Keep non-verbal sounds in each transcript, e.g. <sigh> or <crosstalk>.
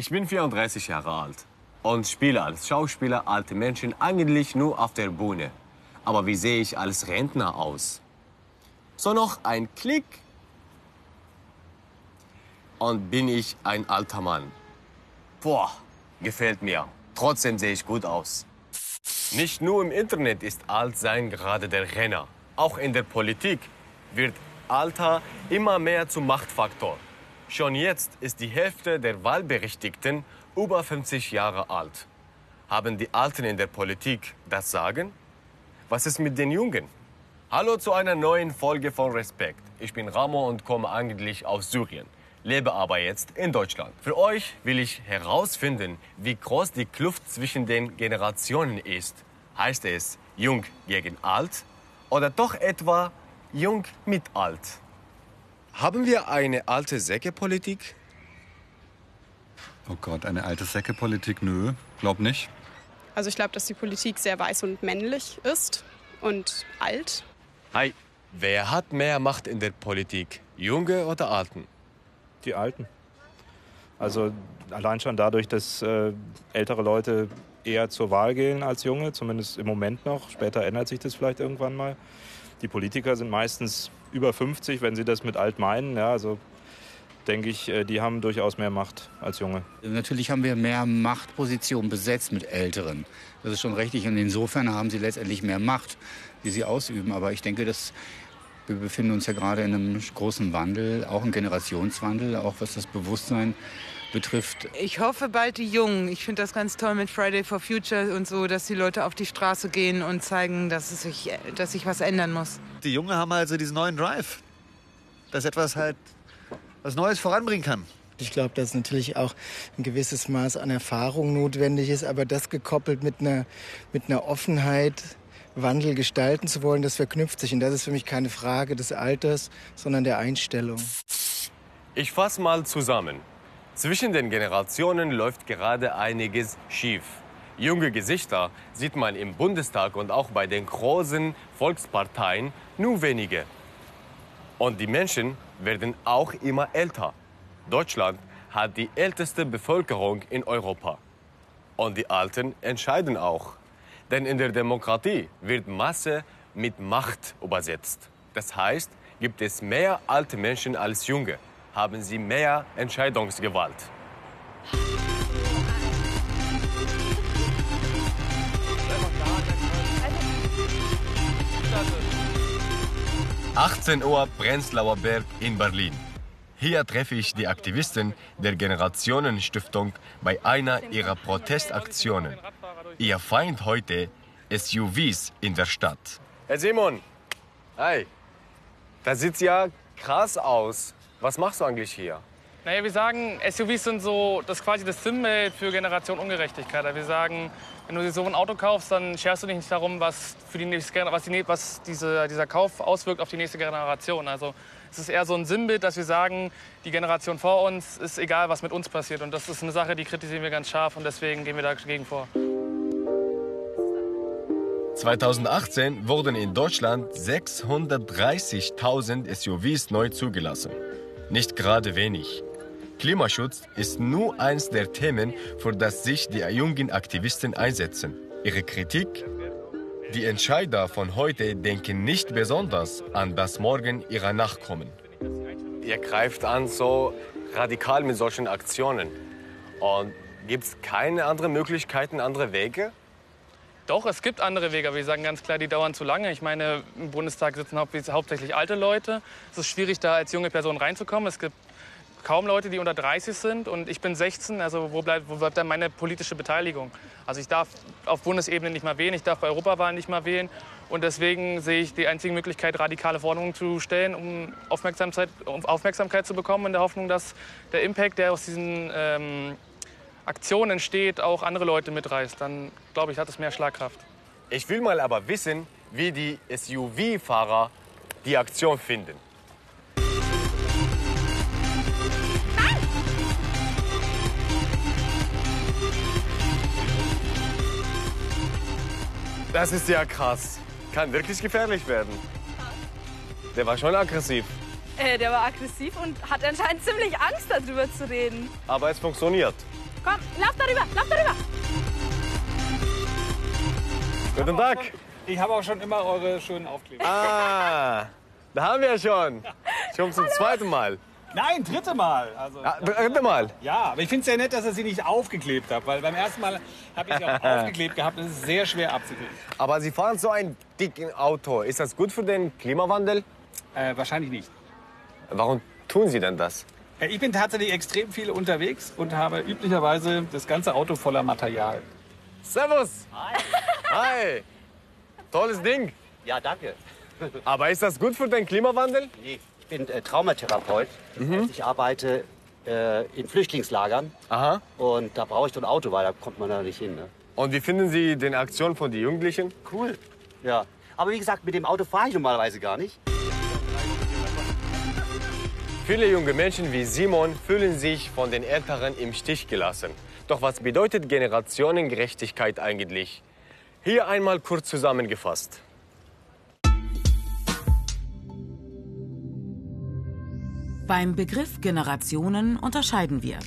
Ich bin 34 Jahre alt und spiele als Schauspieler alte Menschen eigentlich nur auf der Bühne. Aber wie sehe ich als Rentner aus? So noch ein Klick und bin ich ein alter Mann. Boah, gefällt mir. Trotzdem sehe ich gut aus. Nicht nur im Internet ist Altsein gerade der Renner. Auch in der Politik wird Alter immer mehr zum Machtfaktor. Schon jetzt ist die Hälfte der Wahlberechtigten über 50 Jahre alt. Haben die Alten in der Politik das Sagen? Was ist mit den Jungen? Hallo zu einer neuen Folge von Respekt. Ich bin Ramo und komme eigentlich aus Syrien, lebe aber jetzt in Deutschland. Für euch will ich herausfinden, wie groß die Kluft zwischen den Generationen ist. Heißt es jung gegen alt oder doch etwa jung mit alt? Haben wir eine alte Säckepolitik? Oh Gott, eine alte Säckepolitik? Nö, glaub nicht. Also ich glaube, dass die Politik sehr weiß und männlich ist und alt. Hi, wer hat mehr Macht in der Politik? Junge oder Alten? Die Alten. Also allein schon dadurch, dass äh, ältere Leute eher zur Wahl gehen als junge, zumindest im Moment noch. Später ändert sich das vielleicht irgendwann mal. Die Politiker sind meistens über 50, wenn sie das mit alt meinen. Ja, also denke ich, äh, die haben durchaus mehr Macht als Junge. Natürlich haben wir mehr Machtpositionen besetzt mit Älteren. Das ist schon richtig. Und insofern haben sie letztendlich mehr Macht, die sie ausüben. Aber ich denke, dass wir befinden uns ja gerade in einem großen Wandel, auch ein Generationswandel, auch was das Bewusstsein betrifft. Ich hoffe bald die Jungen. Ich finde das ganz toll mit Friday for Future und so, dass die Leute auf die Straße gehen und zeigen, dass, es sich, dass sich was ändern muss. Die Jungen haben also diesen neuen Drive, dass etwas halt was Neues voranbringen kann. Ich glaube, dass natürlich auch ein gewisses Maß an Erfahrung notwendig ist, aber das gekoppelt mit einer, mit einer Offenheit, Wandel gestalten zu wollen, das verknüpft sich. Und das ist für mich keine Frage des Alters, sondern der Einstellung. Ich fasse mal zusammen. Zwischen den Generationen läuft gerade einiges schief. Junge Gesichter sieht man im Bundestag und auch bei den großen Volksparteien nur wenige. Und die Menschen werden auch immer älter. Deutschland hat die älteste Bevölkerung in Europa. Und die Alten entscheiden auch. Denn in der Demokratie wird Masse mit Macht übersetzt. Das heißt, gibt es mehr alte Menschen als junge, haben sie mehr Entscheidungsgewalt. 18 Uhr Prenzlauer Berg in Berlin. Hier treffe ich die Aktivisten der Generationenstiftung bei einer ihrer Protestaktionen. Ihr Feind heute SUVs in der Stadt. Herr Simon, hi. Das sieht ja krass aus. Was machst du eigentlich hier? Naja, wir sagen, SUVs sind so das quasi das Symbol für Generation Ungerechtigkeit. Also wir sagen, wenn du dir so ein Auto kaufst, dann scherst du dich nicht darum, was, für die nächste, was, die, was diese, dieser Kauf auswirkt auf die nächste Generation. Also es ist eher so ein Sinnbild, dass wir sagen, die Generation vor uns ist egal, was mit uns passiert. Und das ist eine Sache, die kritisieren wir ganz scharf und deswegen gehen wir dagegen vor. 2018 wurden in Deutschland 630.000 SUVs neu zugelassen. Nicht gerade wenig. Klimaschutz ist nur eins der Themen, für das sich die jungen Aktivisten einsetzen. Ihre Kritik? Die Entscheider von heute denken nicht besonders an das Morgen ihrer Nachkommen. Ihr greift an so radikal mit solchen Aktionen. Und gibt es keine anderen Möglichkeiten, andere Wege? Doch, es gibt andere Wege, aber wir sagen ganz klar, die dauern zu lange. Ich meine, im Bundestag sitzen hauptsächlich alte Leute. Es ist schwierig, da als junge Person reinzukommen. Es gibt kaum Leute, die unter 30 sind und ich bin 16. Also wo bleibt, wo bleibt dann meine politische Beteiligung? Also ich darf auf Bundesebene nicht mal wählen, ich darf bei Europawahlen nicht mal wählen. Und deswegen sehe ich die einzige Möglichkeit, radikale Forderungen zu stellen, um Aufmerksamkeit, um Aufmerksamkeit zu bekommen, in der Hoffnung, dass der Impact, der aus diesen ähm, Aktionen entsteht, auch andere Leute mitreißt. Dann, glaube ich, hat es mehr Schlagkraft. Ich will mal aber wissen, wie die SUV-Fahrer die Aktion finden. Das ist ja krass. Kann wirklich gefährlich werden. Der war schon aggressiv. Äh, der war aggressiv und hat anscheinend ziemlich Angst, darüber zu reden. Aber es funktioniert. Komm, lauf darüber, lauf darüber. Guten Tag. Ich habe auch schon immer eure schönen Aufkleber. Ah, da haben wir schon. Schon zum zweiten Mal. Nein, dritte Mal. Also, Ja, dritte Mal. Ja, aber ich finde es sehr nett, dass ihr sie nicht aufgeklebt habt, weil beim ersten Mal habe ich sie auch <laughs> aufgeklebt gehabt. Das ist sehr schwer abzukriegen. Aber Sie fahren so ein dickes Auto. Ist das gut für den Klimawandel? Äh, wahrscheinlich nicht. Warum tun Sie denn das? Äh, Ich bin tatsächlich extrem viel unterwegs und habe üblicherweise das ganze Auto voller Material. Servus. Hi. Hi. Tolles Ding. Ja, danke. Aber ist das gut für den Klimawandel? Nee, ich bin äh, Traumatherapeut. Das heißt, ich arbeite äh, in Flüchtlingslagern. Aha. Und da brauche ich so ein Auto, weil da kommt man da nicht hin. Ne? Und wie finden Sie den Aktion von den Jugendlichen? Cool. Ja. Aber wie gesagt, mit dem Auto fahre ich normalerweise gar nicht. Viele junge Menschen wie Simon fühlen sich von den Älteren im Stich gelassen. Doch was bedeutet Generationengerechtigkeit eigentlich? Hier einmal kurz zusammengefasst. Beim Begriff Generationen unterscheiden wir.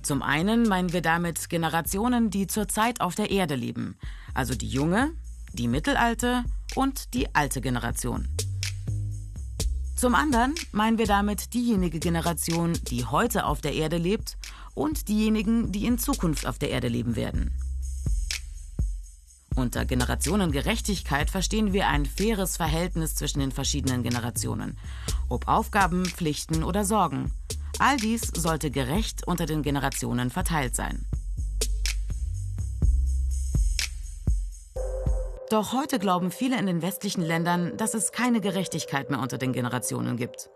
Zum einen meinen wir damit Generationen, die zurzeit auf der Erde leben, also die junge, die mittelalte und die alte Generation. Zum anderen meinen wir damit diejenige Generation, die heute auf der Erde lebt und diejenigen, die in Zukunft auf der Erde leben werden. Unter Generationengerechtigkeit verstehen wir ein faires Verhältnis zwischen den verschiedenen Generationen, ob Aufgaben, Pflichten oder Sorgen. All dies sollte gerecht unter den Generationen verteilt sein. Doch heute glauben viele in den westlichen Ländern, dass es keine Gerechtigkeit mehr unter den Generationen gibt.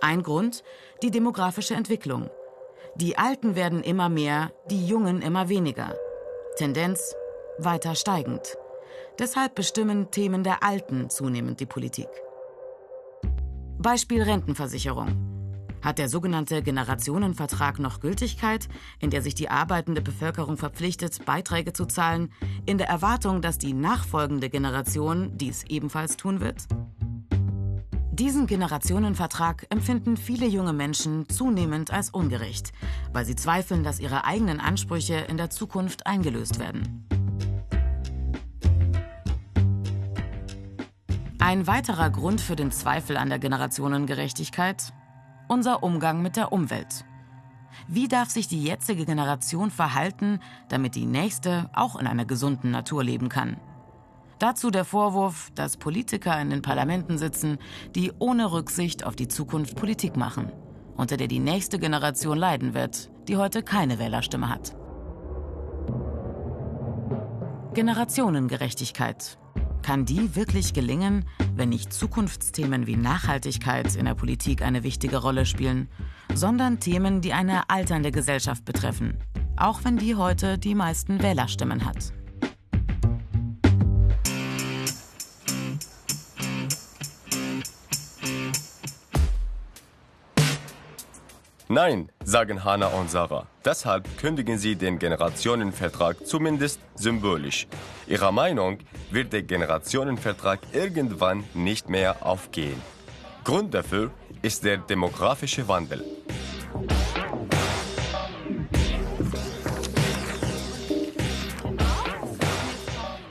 Ein Grund, die demografische Entwicklung. Die Alten werden immer mehr, die Jungen immer weniger. Tendenz weiter steigend. Deshalb bestimmen Themen der Alten zunehmend die Politik. Beispiel Rentenversicherung. Hat der sogenannte Generationenvertrag noch Gültigkeit, in der sich die arbeitende Bevölkerung verpflichtet, Beiträge zu zahlen, in der Erwartung, dass die nachfolgende Generation dies ebenfalls tun wird? Diesen Generationenvertrag empfinden viele junge Menschen zunehmend als ungerecht, weil sie zweifeln, dass ihre eigenen Ansprüche in der Zukunft eingelöst werden. Ein weiterer Grund für den Zweifel an der Generationengerechtigkeit? Unser Umgang mit der Umwelt. Wie darf sich die jetzige Generation verhalten, damit die nächste auch in einer gesunden Natur leben kann? Dazu der Vorwurf, dass Politiker in den Parlamenten sitzen, die ohne Rücksicht auf die Zukunft Politik machen, unter der die nächste Generation leiden wird, die heute keine Wählerstimme hat. Generationengerechtigkeit. Kann die wirklich gelingen, wenn nicht Zukunftsthemen wie Nachhaltigkeit in der Politik eine wichtige Rolle spielen, sondern Themen, die eine alternde Gesellschaft betreffen, auch wenn die heute die meisten Wählerstimmen hat? Nein, sagen Hannah und Sarah. Deshalb kündigen sie den Generationenvertrag zumindest symbolisch. Ihrer Meinung wird der Generationenvertrag irgendwann nicht mehr aufgehen. Grund dafür ist der demografische Wandel.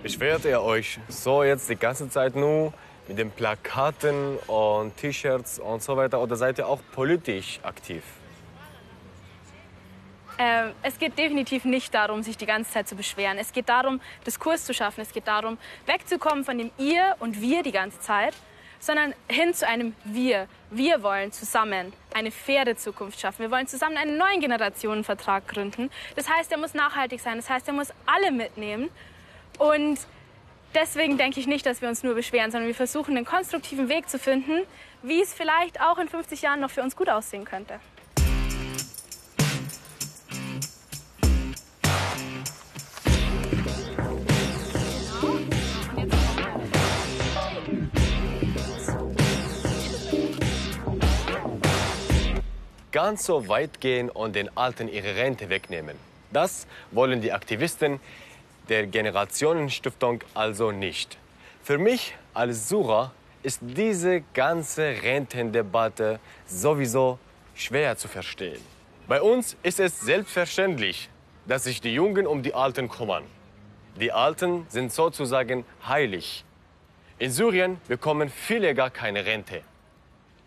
Beschwert ihr euch so jetzt die ganze Zeit nur mit den Plakaten und T-Shirts und so weiter oder seid ihr auch politisch aktiv? Ähm, es geht definitiv nicht darum, sich die ganze Zeit zu beschweren. Es geht darum, Diskurs zu schaffen. Es geht darum, wegzukommen von dem Ihr und Wir die ganze Zeit, sondern hin zu einem Wir. Wir wollen zusammen eine faire Zukunft schaffen. Wir wollen zusammen einen neuen Generationenvertrag gründen. Das heißt, er muss nachhaltig sein. Das heißt, er muss alle mitnehmen. Und deswegen denke ich nicht, dass wir uns nur beschweren, sondern wir versuchen, einen konstruktiven Weg zu finden, wie es vielleicht auch in 50 Jahren noch für uns gut aussehen könnte. Ganz so weit gehen und den Alten ihre Rente wegnehmen. Das wollen die Aktivisten der Generationenstiftung also nicht. Für mich als Sucher ist diese ganze Rentendebatte sowieso schwer zu verstehen. Bei uns ist es selbstverständlich, dass sich die Jungen um die Alten kümmern. Die Alten sind sozusagen heilig. In Syrien bekommen viele gar keine Rente.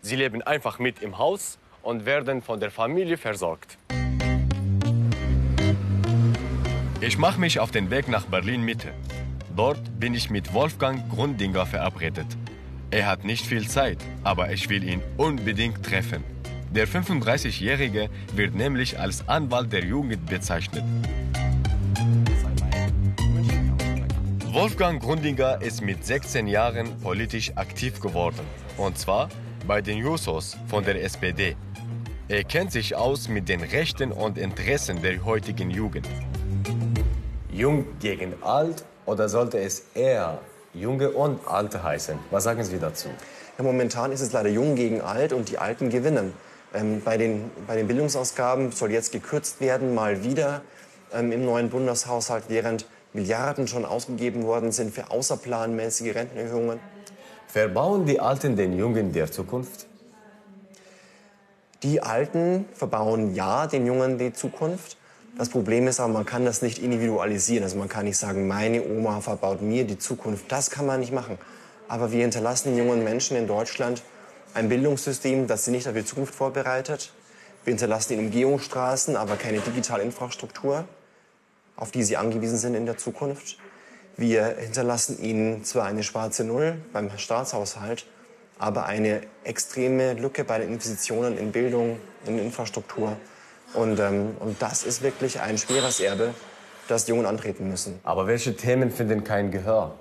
Sie leben einfach mit im Haus und werden von der Familie versorgt. Ich mache mich auf den Weg nach Berlin Mitte. Dort bin ich mit Wolfgang Grundinger verabredet. Er hat nicht viel Zeit, aber ich will ihn unbedingt treffen. Der 35-Jährige wird nämlich als Anwalt der Jugend bezeichnet. Wolfgang Grundinger ist mit 16 Jahren politisch aktiv geworden. Und zwar bei den Jusos von der SPD. Er kennt sich aus mit den Rechten und Interessen der heutigen Jugend. Jung gegen alt oder sollte es eher Junge und Alte heißen? Was sagen Sie dazu? Ja, momentan ist es leider Jung gegen Alt und die Alten gewinnen. Ähm, bei, den, bei den Bildungsausgaben soll jetzt gekürzt werden, mal wieder ähm, im neuen Bundeshaushalt, während Milliarden schon ausgegeben worden sind für außerplanmäßige Rentenerhöhungen. Verbauen die Alten den Jungen der Zukunft? Die Alten verbauen ja den Jungen die Zukunft. Das Problem ist aber, man kann das nicht individualisieren. Also man kann nicht sagen, meine Oma verbaut mir die Zukunft. Das kann man nicht machen. Aber wir hinterlassen jungen Menschen in Deutschland ein Bildungssystem, das sie nicht auf die Zukunft vorbereitet. Wir hinterlassen ihnen Umgehungsstraßen, aber keine digitale Infrastruktur, auf die sie angewiesen sind in der Zukunft. Wir hinterlassen ihnen zwar eine schwarze Null beim Staatshaushalt, aber eine extreme Lücke bei den Investitionen in Bildung, in Infrastruktur. Und, ähm, und das ist wirklich ein schweres Erbe, das die Jungen antreten müssen. Aber welche Themen finden kein Gehör?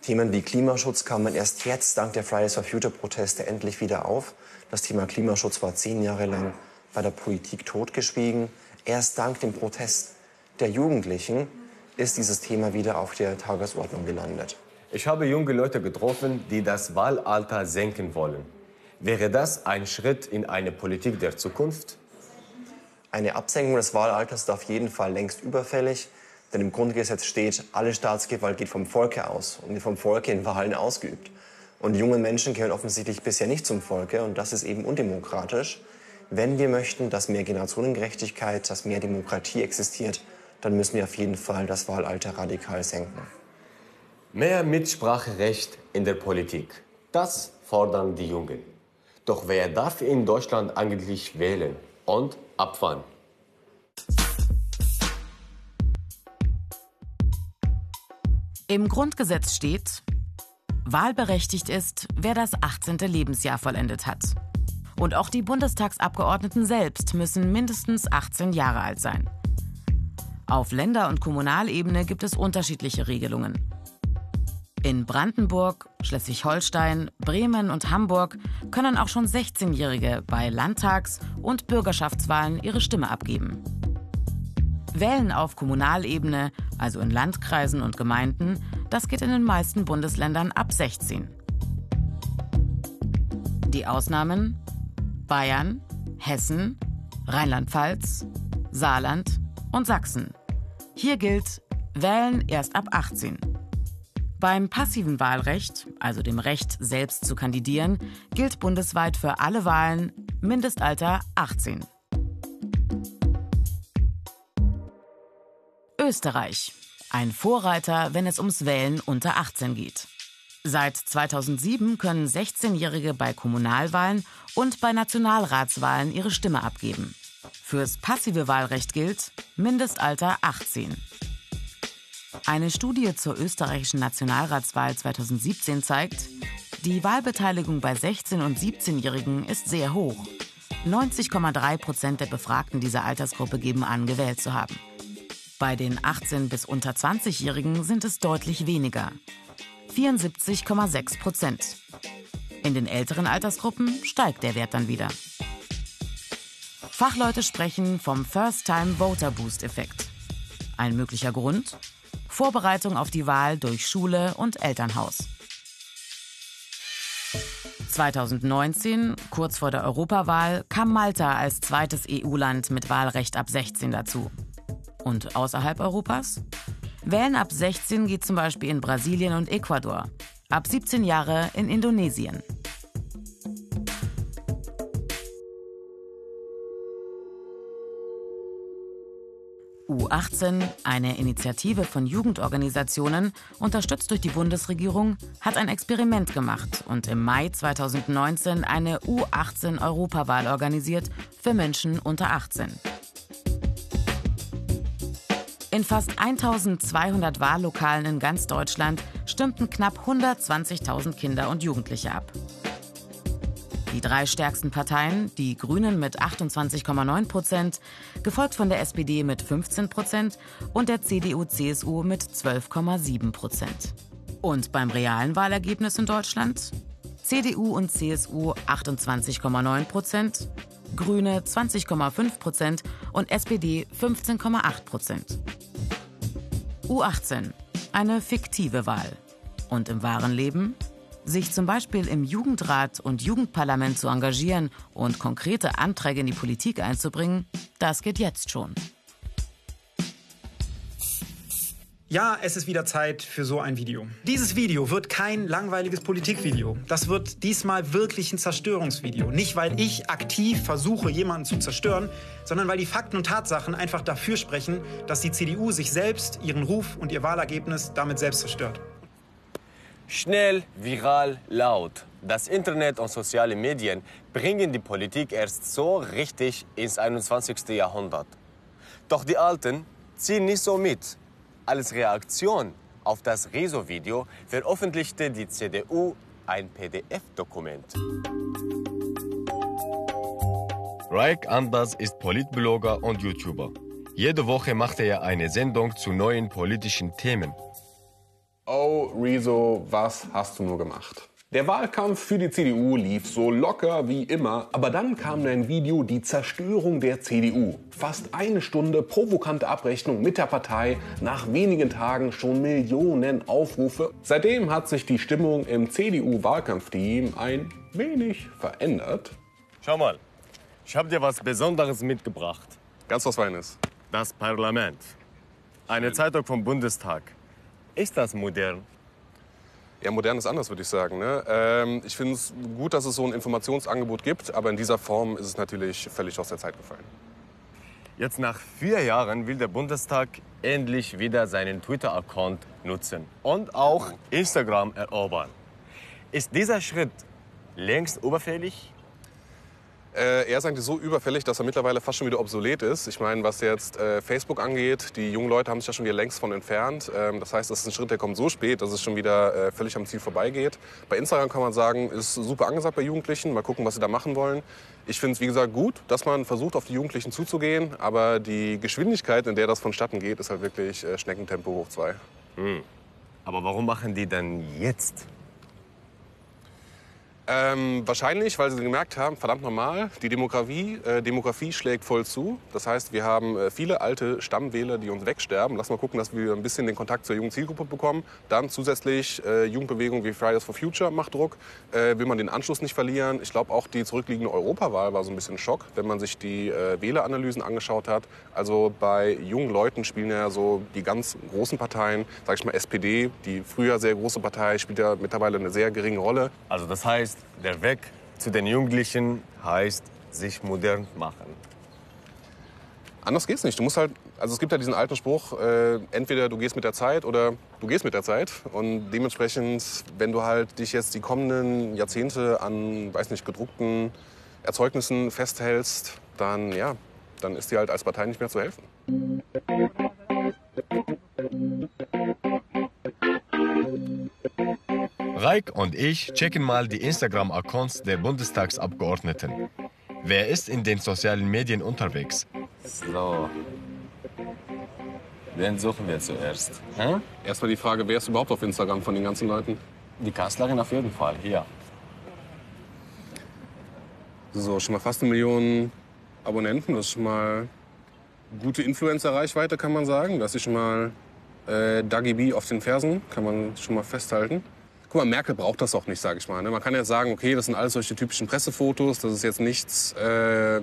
Themen wie Klimaschutz kamen erst jetzt dank der Fridays for Future Proteste endlich wieder auf. Das Thema Klimaschutz war zehn Jahre lang bei der Politik totgeschwiegen. Erst dank dem Protest der Jugendlichen ist dieses Thema wieder auf der Tagesordnung gelandet. Ich habe junge Leute getroffen, die das Wahlalter senken wollen. Wäre das ein Schritt in eine Politik der Zukunft? Eine Absenkung des Wahlalters ist auf jeden Fall längst überfällig. Denn im Grundgesetz steht, alle Staatsgewalt geht vom Volke aus und wird vom Volke in Wahlen ausgeübt. Und junge Menschen gehören offensichtlich bisher nicht zum Volke und das ist eben undemokratisch. Wenn wir möchten, dass mehr Generationengerechtigkeit, dass mehr Demokratie existiert, dann müssen wir auf jeden Fall das Wahlalter radikal senken. Mehr Mitspracherecht in der Politik. Das fordern die Jungen. Doch wer darf in Deutschland eigentlich wählen und ab wann? Im Grundgesetz steht, wahlberechtigt ist, wer das 18. Lebensjahr vollendet hat. Und auch die Bundestagsabgeordneten selbst müssen mindestens 18 Jahre alt sein. Auf Länder- und Kommunalebene gibt es unterschiedliche Regelungen. In Brandenburg, Schleswig-Holstein, Bremen und Hamburg können auch schon 16-Jährige bei Landtags- und Bürgerschaftswahlen ihre Stimme abgeben. Wählen auf Kommunalebene, also in Landkreisen und Gemeinden, das geht in den meisten Bundesländern ab 16. Die Ausnahmen Bayern, Hessen, Rheinland-Pfalz, Saarland und Sachsen. Hier gilt Wählen erst ab 18. Beim passiven Wahlrecht, also dem Recht, selbst zu kandidieren, gilt bundesweit für alle Wahlen Mindestalter 18. Österreich. Ein Vorreiter, wenn es ums Wählen unter 18 geht. Seit 2007 können 16-Jährige bei Kommunalwahlen und bei Nationalratswahlen ihre Stimme abgeben. Fürs passive Wahlrecht gilt Mindestalter 18. Eine Studie zur österreichischen Nationalratswahl 2017 zeigt, die Wahlbeteiligung bei 16- und 17-Jährigen ist sehr hoch. 90,3 Prozent der Befragten dieser Altersgruppe geben an, gewählt zu haben. Bei den 18- bis unter 20-Jährigen sind es deutlich weniger. 74,6 Prozent. In den älteren Altersgruppen steigt der Wert dann wieder. Fachleute sprechen vom First-Time-Voter-Boost-Effekt. Ein möglicher Grund? Vorbereitung auf die Wahl durch Schule und Elternhaus. 2019, kurz vor der Europawahl, kam Malta als zweites EU-Land mit Wahlrecht ab 16 dazu. Und außerhalb Europas? Wählen ab 16 geht zum Beispiel in Brasilien und Ecuador, ab 17 Jahre in Indonesien. U18, eine Initiative von Jugendorganisationen, unterstützt durch die Bundesregierung, hat ein Experiment gemacht und im Mai 2019 eine U18-Europawahl organisiert für Menschen unter 18. In fast 1200 Wahllokalen in ganz Deutschland stimmten knapp 120.000 Kinder und Jugendliche ab. Die drei stärksten Parteien, die Grünen mit 28,9 Prozent, gefolgt von der SPD mit 15 Prozent und der CDU-CSU mit 12,7 Prozent. Und beim realen Wahlergebnis in Deutschland? CDU und CSU 28,9 Prozent, Grüne 20,5 Prozent und SPD 15,8 Prozent. U18, eine fiktive Wahl. Und im wahren Leben? Sich zum Beispiel im Jugendrat und Jugendparlament zu engagieren und konkrete Anträge in die Politik einzubringen, das geht jetzt schon. Ja, es ist wieder Zeit für so ein Video. Dieses Video wird kein langweiliges Politikvideo. Das wird diesmal wirklich ein Zerstörungsvideo. Nicht, weil ich aktiv versuche, jemanden zu zerstören, sondern weil die Fakten und Tatsachen einfach dafür sprechen, dass die CDU sich selbst, ihren Ruf und ihr Wahlergebnis damit selbst zerstört. Schnell, viral, laut. Das Internet und soziale Medien bringen die Politik erst so richtig ins 21. Jahrhundert. Doch die Alten ziehen nicht so mit. Als Reaktion auf das Rezo-Video veröffentlichte die CDU ein PDF-Dokument. Raik Anders ist Politblogger und YouTuber. Jede Woche macht er eine Sendung zu neuen politischen Themen. Oh, Rezo, was hast du nur gemacht? Der Wahlkampf für die CDU lief so locker wie immer, aber dann kam ein Video Die Zerstörung der CDU. Fast eine Stunde provokante Abrechnung mit der Partei, nach wenigen Tagen schon Millionen Aufrufe. Seitdem hat sich die Stimmung im CDU-Wahlkampfteam ein wenig verändert. Schau mal, ich habe dir was Besonderes mitgebracht. Ganz was Feines. Das Parlament. Eine Zeitung vom Bundestag. Ist das modern? Ja, modern ist anders, würde ich sagen. Ne? Ähm, ich finde es gut, dass es so ein Informationsangebot gibt, aber in dieser Form ist es natürlich völlig aus der Zeit gefallen. Jetzt nach vier Jahren will der Bundestag endlich wieder seinen Twitter-Account nutzen und auch Instagram erobern. Ist dieser Schritt längst überfällig? Äh, er eigentlich so überfällig, dass er mittlerweile fast schon wieder obsolet ist. Ich meine, was jetzt äh, Facebook angeht, die jungen Leute haben sich ja schon wieder längst von entfernt. Ähm, das heißt, das ist ein Schritt, der kommt so spät, dass es schon wieder äh, völlig am Ziel vorbeigeht. Bei Instagram kann man sagen, ist super angesagt bei Jugendlichen. Mal gucken, was sie da machen wollen. Ich finde es, wie gesagt, gut, dass man versucht, auf die Jugendlichen zuzugehen. Aber die Geschwindigkeit, in der das vonstatten geht, ist halt wirklich äh, Schneckentempo hoch zwei. Hm. Aber warum machen die dann jetzt? Ähm, wahrscheinlich, weil sie gemerkt haben, verdammt normal, die Demografie, äh, Demografie schlägt voll zu. Das heißt, wir haben äh, viele alte Stammwähler, die uns wegsterben. Lass mal gucken, dass wir ein bisschen den Kontakt zur jungen Zielgruppe bekommen. Dann zusätzlich äh, Jugendbewegung wie Fridays for Future macht Druck. Äh, will man den Anschluss nicht verlieren. Ich glaube, auch die zurückliegende Europawahl war so ein bisschen Schock, wenn man sich die äh, Wähleranalysen angeschaut hat. Also bei jungen Leuten spielen ja so die ganz großen Parteien, sag ich mal SPD, die früher sehr große Partei, spielt ja mittlerweile eine sehr geringe Rolle. Also das heißt, der Weg zu den Jugendlichen heißt, sich modern machen. Anders geht's nicht. Du musst halt, also es gibt ja diesen alten Spruch, äh, entweder du gehst mit der Zeit oder du gehst mit der Zeit. Und dementsprechend, wenn du halt dich jetzt die kommenden Jahrzehnte an, weiß nicht, gedruckten Erzeugnissen festhältst, dann ja, dann ist dir halt als Partei nicht mehr zu helfen. Reik und ich checken mal die Instagram-Accounts der Bundestagsabgeordneten. Wer ist in den sozialen Medien unterwegs? So. Wen suchen wir zuerst? Hm? Erstmal die Frage, wer ist überhaupt auf Instagram von den ganzen Leuten? Die Kanzlerin auf jeden Fall, hier. So, schon mal fast eine Million Abonnenten. Das ist schon mal gute Influencer-Reichweite, kann man sagen. Das ist schon mal äh, Dagi B auf den Fersen, kann man schon mal festhalten. Guck mal, Merkel braucht das auch nicht, sage ich mal. Ne? Man kann ja sagen, okay, das sind alles solche typischen Pressefotos. Das ist jetzt nichts, äh,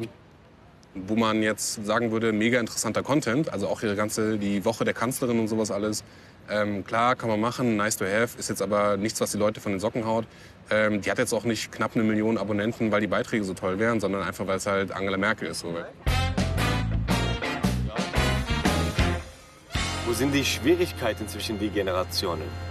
wo man jetzt sagen würde, mega interessanter Content. Also auch ihre ganze, die Woche der Kanzlerin und sowas alles. Ähm, klar, kann man machen, nice to have, ist jetzt aber nichts, was die Leute von den Socken haut. Ähm, die hat jetzt auch nicht knapp eine Million Abonnenten, weil die Beiträge so toll wären, sondern einfach, weil es halt Angela Merkel ist. So. Wo sind die Schwierigkeiten zwischen den Generationen?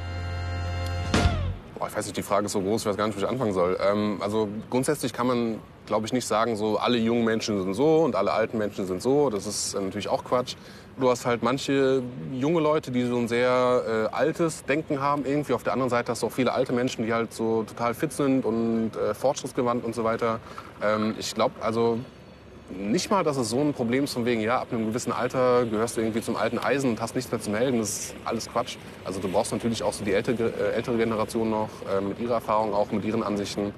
Boah, ich weiß nicht, die Frage ist so groß, ich weiß gar nicht, wo ich anfangen soll. Ähm, also grundsätzlich kann man, glaube ich, nicht sagen, so alle jungen Menschen sind so und alle alten Menschen sind so. Das ist äh, natürlich auch Quatsch. Du hast halt manche junge Leute, die so ein sehr äh, altes Denken haben irgendwie. Auf der anderen Seite hast du auch viele alte Menschen, die halt so total fit sind und äh, fortschrittsgewandt und so weiter. Ähm, ich glaube, also nicht mal, dass es so ein Problem ist von wegen, ja, ab einem gewissen Alter gehörst du irgendwie zum alten Eisen und hast nichts mehr zu melden. Das ist alles Quatsch. Also du brauchst natürlich auch so die ältere, äh, ältere Generation noch äh, mit ihrer Erfahrung, auch mit ihren Ansichten.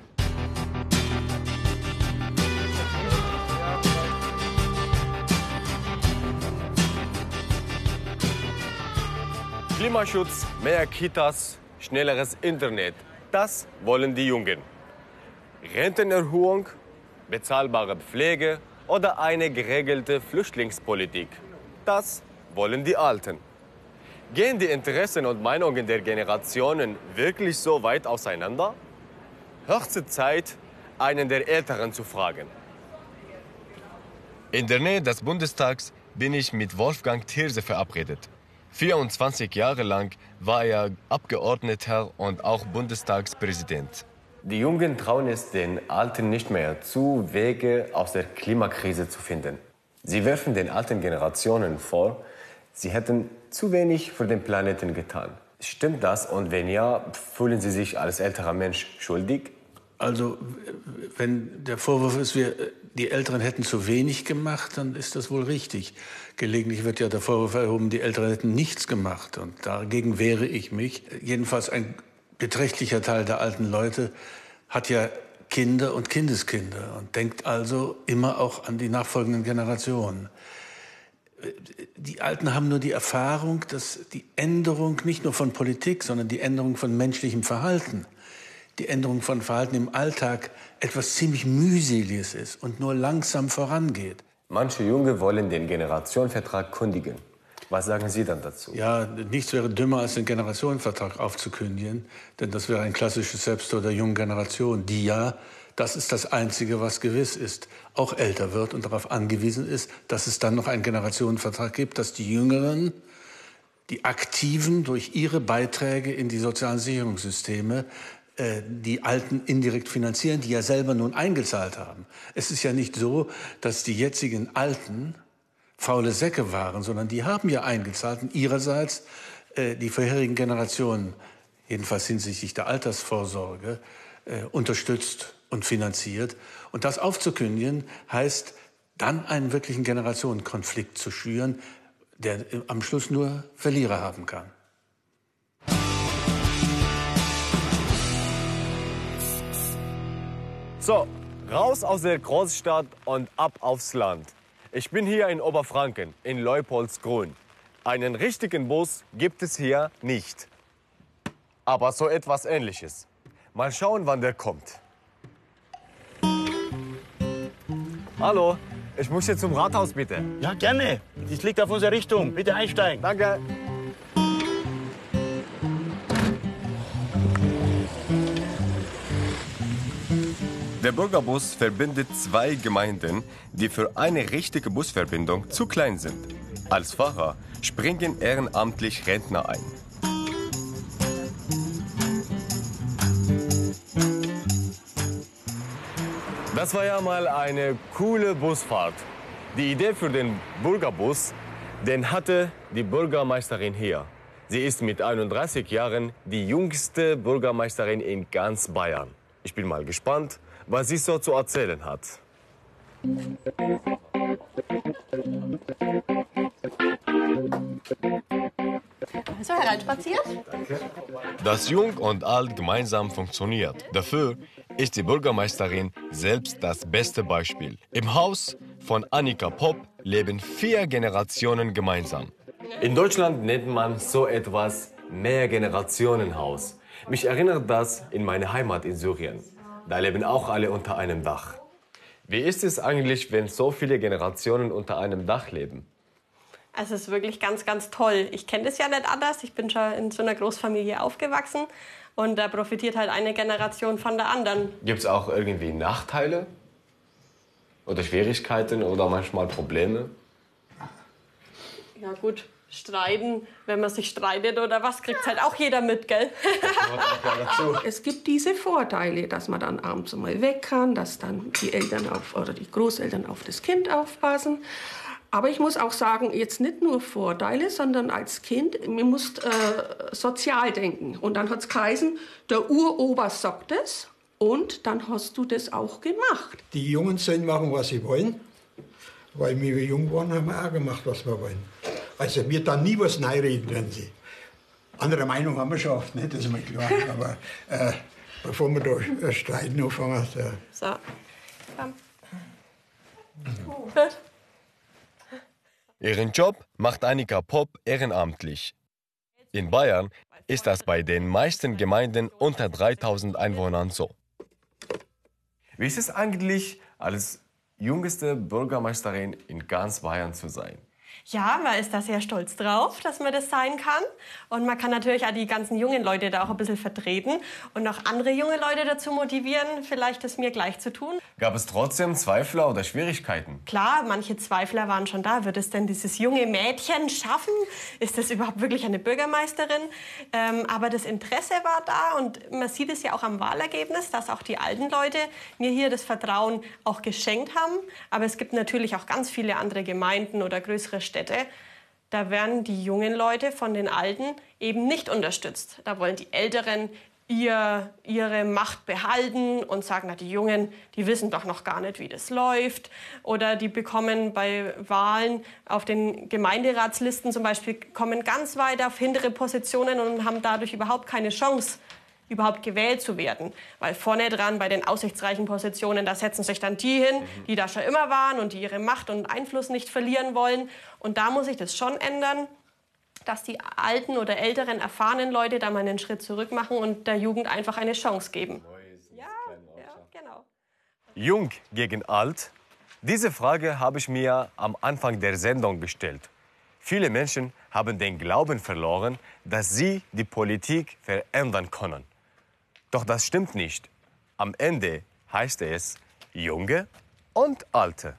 Klimaschutz, mehr Kitas, schnelleres Internet. Das wollen die Jungen. Rentenerhöhung, bezahlbare Pflege oder eine geregelte Flüchtlingspolitik. Das wollen die Alten. Gehen die Interessen und Meinungen der Generationen wirklich so weit auseinander? Höchste Zeit, einen der Älteren zu fragen. In der Nähe des Bundestags bin ich mit Wolfgang Thierse verabredet. 24 Jahre lang war er Abgeordneter und auch Bundestagspräsident. Die Jungen trauen es den Alten nicht mehr zu, Wege aus der Klimakrise zu finden. Sie werfen den alten Generationen vor, sie hätten zu wenig für den Planeten getan. Stimmt das? Und wenn ja, fühlen Sie sich als älterer Mensch schuldig? Also, wenn der Vorwurf ist, wir, die Älteren hätten zu wenig gemacht, dann ist das wohl richtig. Gelegentlich wird ja der Vorwurf erhoben, die Älteren hätten nichts gemacht. Und dagegen wehre ich mich. Jedenfalls ein beträchtlicher Teil der alten Leute hat ja Kinder und Kindeskinder und denkt also immer auch an die nachfolgenden Generationen. Die Alten haben nur die Erfahrung, dass die Änderung nicht nur von Politik, sondern die Änderung von menschlichem Verhalten, die Änderung von Verhalten im Alltag etwas ziemlich mühseliges ist und nur langsam vorangeht. Manche Junge wollen den Generationenvertrag kündigen. Was sagen Sie dann dazu? Ja, nichts wäre dümmer, als den Generationenvertrag aufzukündigen. Denn das wäre ein klassisches Selbsttod der jungen Generation, die ja, das ist das Einzige, was gewiss ist, auch älter wird und darauf angewiesen ist, dass es dann noch einen Generationenvertrag gibt, dass die Jüngeren, die Aktiven durch ihre Beiträge in die sozialen Sicherungssysteme äh, die Alten indirekt finanzieren, die ja selber nun eingezahlt haben. Es ist ja nicht so, dass die jetzigen Alten faule Säcke waren, sondern die haben ja eingezahlt und ihrerseits äh, die vorherigen Generationen, jedenfalls hinsichtlich der Altersvorsorge, äh, unterstützt und finanziert. Und das aufzukündigen heißt, dann einen wirklichen Generationenkonflikt zu schüren, der äh, am Schluss nur Verlierer haben kann. So, raus aus der Großstadt und ab aufs Land. Ich bin hier in Oberfranken, in Leupoldsgrün. Einen richtigen Bus gibt es hier nicht. Aber so etwas Ähnliches. Mal schauen, wann der kommt. Hallo, ich muss jetzt zum Rathaus, bitte. Ja, gerne. Das liegt auf unserer Richtung. Bitte einsteigen. Danke. Der Bürgerbus verbindet zwei Gemeinden, die für eine richtige Busverbindung zu klein sind. Als Fahrer springen ehrenamtlich Rentner ein. Das war ja mal eine coole Busfahrt. Die Idee für den Bürgerbus, den hatte die Bürgermeisterin hier. Sie ist mit 31 Jahren die jüngste Bürgermeisterin in ganz Bayern. Ich bin mal gespannt, was sie so zu erzählen hat. So hereinspaziert? Dass Jung und Alt gemeinsam funktioniert. Dafür ist die Bürgermeisterin selbst das beste Beispiel. Im Haus von Annika Popp leben vier Generationen gemeinsam. In Deutschland nennt man so etwas Mehrgenerationenhaus. Mich erinnert das in meine Heimat in Syrien. Da leben auch alle unter einem Dach. Wie ist es eigentlich, wenn so viele Generationen unter einem Dach leben? Es ist wirklich ganz, ganz toll. Ich kenne das ja nicht anders. Ich bin schon in so einer Großfamilie aufgewachsen und da profitiert halt eine Generation von der anderen. Gibt es auch irgendwie Nachteile? Oder Schwierigkeiten oder manchmal Probleme? Ja gut, streiten, wenn man sich streitet oder was, kriegt halt auch jeder mit, gell? <laughs> Es gibt diese Vorteile, dass man dann abends mal weg kann, dass dann die Eltern auf, oder die Großeltern auf das Kind aufpassen. Aber ich muss auch sagen, jetzt nicht nur Vorteile, sondern als Kind, man muss äh, sozial denken. Und dann hat es geheißen, der Urober sagt es und dann hast du das auch gemacht. Die Jungen sollen machen, was sie wollen. Weil wir jung waren, haben wir auch gemacht, was wir wollen. Also wir dann nie was reinreden können sie. Andere Meinung haben wir schon oft, nicht? das ist mir klar. <laughs> Aber äh, bevor wir da äh, streiten anfangen, äh, So. Komm. Ihren Job macht Annika Popp ehrenamtlich. In Bayern ist das bei den meisten Gemeinden unter 3000 Einwohnern so. Wie ist es eigentlich, als jüngste Bürgermeisterin in ganz Bayern zu sein? Ja, man ist da sehr stolz drauf, dass man das sein kann. Und man kann natürlich auch die ganzen jungen Leute da auch ein bisschen vertreten und noch andere junge Leute dazu motivieren, vielleicht das mir gleich zu tun. Gab es trotzdem Zweifler oder Schwierigkeiten? Klar, manche Zweifler waren schon da. Wird es denn dieses junge Mädchen schaffen? Ist das überhaupt wirklich eine Bürgermeisterin? Ähm, aber das Interesse war da und man sieht es ja auch am Wahlergebnis, dass auch die alten Leute mir hier das Vertrauen auch geschenkt haben. Aber es gibt natürlich auch ganz viele andere Gemeinden oder größere Städte. Da werden die jungen Leute von den Alten eben nicht unterstützt. Da wollen die Älteren ihr, ihre Macht behalten und sagen, na, die Jungen, die wissen doch noch gar nicht, wie das läuft. Oder die bekommen bei Wahlen auf den Gemeinderatslisten zum Beispiel, kommen ganz weit auf hintere Positionen und haben dadurch überhaupt keine Chance, überhaupt gewählt zu werden. Weil vorne dran bei den aussichtsreichen Positionen, da setzen sich dann die hin, die da schon immer waren und die ihre Macht und Einfluss nicht verlieren wollen. Und da muss sich das schon ändern dass die alten oder älteren, erfahrenen Leute da mal einen Schritt zurück machen und der Jugend einfach eine Chance geben. Ja, ja, genau. Jung gegen alt? Diese Frage habe ich mir am Anfang der Sendung gestellt. Viele Menschen haben den Glauben verloren, dass sie die Politik verändern können. Doch das stimmt nicht. Am Ende heißt es Junge und Alte.